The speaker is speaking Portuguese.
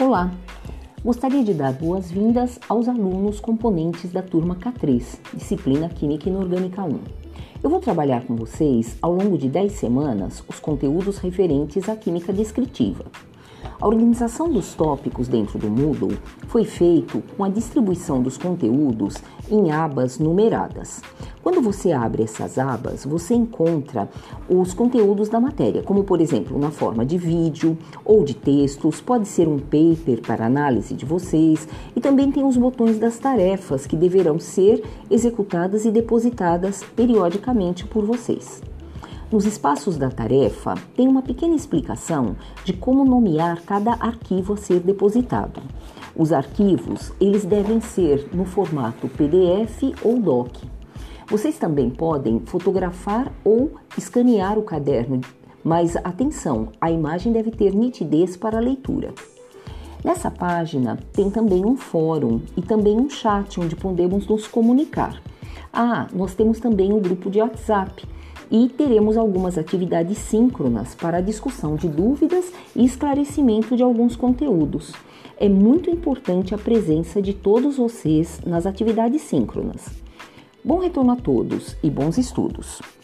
Olá! Gostaria de dar boas-vindas aos alunos componentes da turma K3, disciplina Química Inorgânica 1. Eu vou trabalhar com vocês, ao longo de 10 semanas, os conteúdos referentes à química descritiva. A organização dos tópicos dentro do Moodle foi feito com a distribuição dos conteúdos em abas numeradas. Quando você abre essas abas, você encontra os conteúdos da matéria, como por exemplo na forma de vídeo ou de textos, pode ser um paper para análise de vocês, e também tem os botões das tarefas que deverão ser executadas e depositadas periodicamente por vocês. Nos espaços da tarefa, tem uma pequena explicação de como nomear cada arquivo a ser depositado. Os arquivos, eles devem ser no formato PDF ou DOC. Vocês também podem fotografar ou escanear o caderno, mas atenção, a imagem deve ter nitidez para a leitura. Nessa página tem também um fórum e também um chat onde podemos nos comunicar. Ah, nós temos também o grupo de WhatsApp e teremos algumas atividades síncronas para discussão de dúvidas e esclarecimento de alguns conteúdos. É muito importante a presença de todos vocês nas atividades síncronas. Bom retorno a todos e bons estudos!